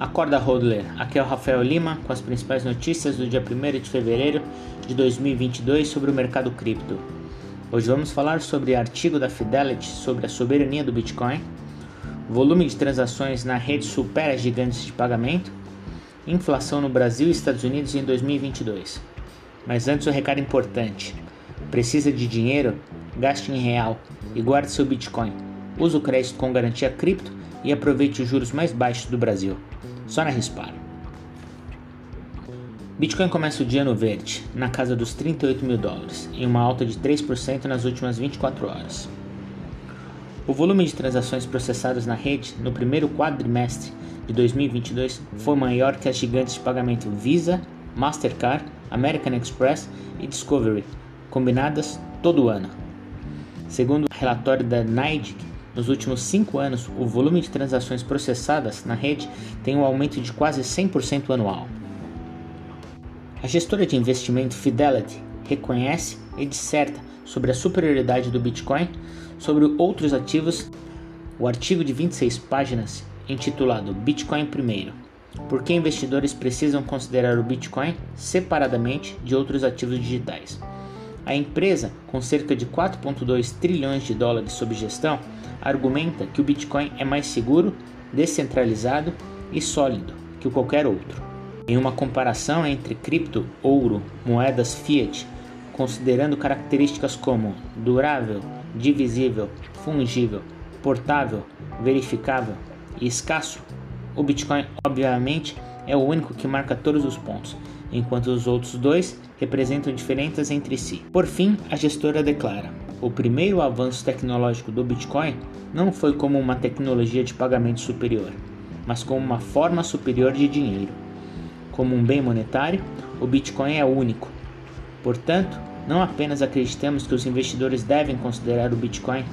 Acorda Hodler, aqui é o Rafael Lima com as principais notícias do dia 1 de fevereiro de 2022 sobre o mercado cripto. Hoje vamos falar sobre artigo da Fidelity sobre a soberania do Bitcoin, volume de transações na rede supera gigantes de pagamento, inflação no Brasil e Estados Unidos em 2022. Mas antes um recado importante: precisa de dinheiro? Gaste em real e guarde seu Bitcoin. Use o crédito com garantia cripto e aproveite os juros mais baixos do Brasil. Só na Rispar. Bitcoin começa o dia no verde, na casa dos 38 mil dólares, em uma alta de 3% nas últimas 24 horas. O volume de transações processadas na rede no primeiro quadrimestre de 2022 foi maior que as gigantes de pagamento Visa, Mastercard, American Express e Discovery, combinadas todo ano. Segundo o relatório da NYDIG, nos últimos cinco anos, o volume de transações processadas na rede tem um aumento de quase 100% anual. A gestora de investimento Fidelity reconhece e disserta sobre a superioridade do Bitcoin sobre outros ativos. O artigo de 26 páginas, intitulado Bitcoin Primeiro: Por que investidores precisam considerar o Bitcoin separadamente de outros ativos digitais? A empresa, com cerca de 4,2 trilhões de dólares sob gestão, argumenta que o Bitcoin é mais seguro, descentralizado e sólido que qualquer outro. Em uma comparação entre cripto, ouro, moedas fiat, considerando características como durável, divisível, fungível, portável, verificável e escasso, o Bitcoin obviamente é o único que marca todos os pontos, enquanto os outros dois representam diferenças entre si. Por fim, a gestora declara: o primeiro avanço tecnológico do Bitcoin não foi como uma tecnologia de pagamento superior, mas como uma forma superior de dinheiro. Como um bem monetário, o Bitcoin é único. Portanto, não apenas acreditamos que os investidores devem considerar o Bitcoin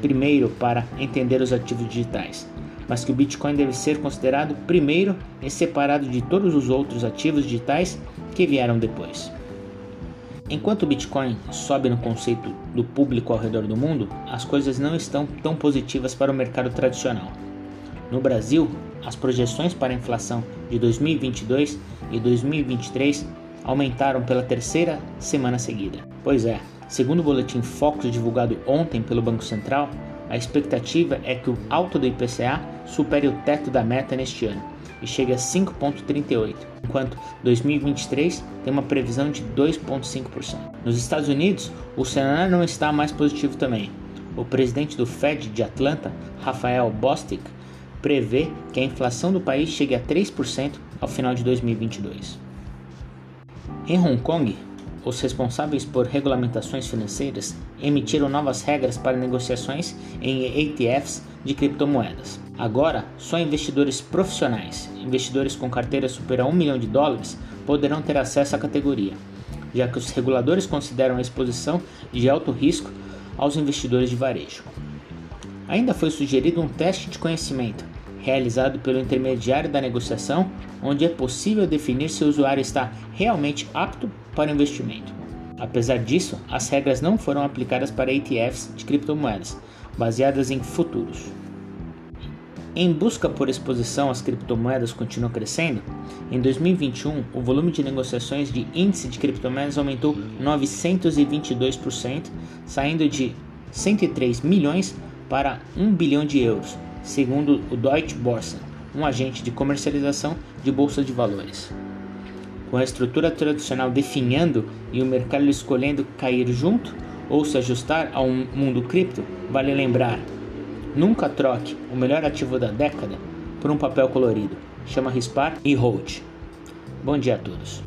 primeiro para entender os ativos digitais, mas que o Bitcoin deve ser considerado primeiro e separado de todos os outros ativos digitais que vieram depois. Enquanto o Bitcoin sobe no conceito do público ao redor do mundo, as coisas não estão tão positivas para o mercado tradicional. No Brasil, as projeções para a inflação de 2022 e 2023 aumentaram pela terceira semana seguida. Pois é, segundo o boletim Focus divulgado ontem pelo Banco Central, a expectativa é que o alto do IPCA supere o teto da meta neste ano e chegue a 5,38, enquanto 2023 tem uma previsão de 2,5%. Nos Estados Unidos, o cenário não está mais positivo também. O presidente do Fed de Atlanta, Rafael Bostic, prevê que a inflação do país chegue a 3% ao final de 2022. Em Hong Kong, os responsáveis por regulamentações financeiras emitiram novas regras para negociações em ETFs de criptomoedas. Agora, só investidores profissionais, investidores com carteira superior a 1 milhão de dólares, poderão ter acesso à categoria, já que os reguladores consideram a exposição de alto risco aos investidores de varejo. Ainda foi sugerido um teste de conhecimento, realizado pelo intermediário da negociação, onde é possível definir se o usuário está realmente apto para o investimento. Apesar disso, as regras não foram aplicadas para ETFs de criptomoedas, baseadas em futuros. Em busca por exposição às criptomoedas continua crescendo, em 2021 o volume de negociações de índice de criptomoedas aumentou 922%, saindo de 103 milhões para 1 bilhão de euros, segundo o Deutsche Börse, um agente de comercialização de bolsa de valores. Com a estrutura tradicional definhando e o mercado escolhendo cair junto ou se ajustar ao mundo cripto, vale lembrar Nunca troque o melhor ativo da década por um papel colorido. Chama Rispar e Hold. Bom dia a todos.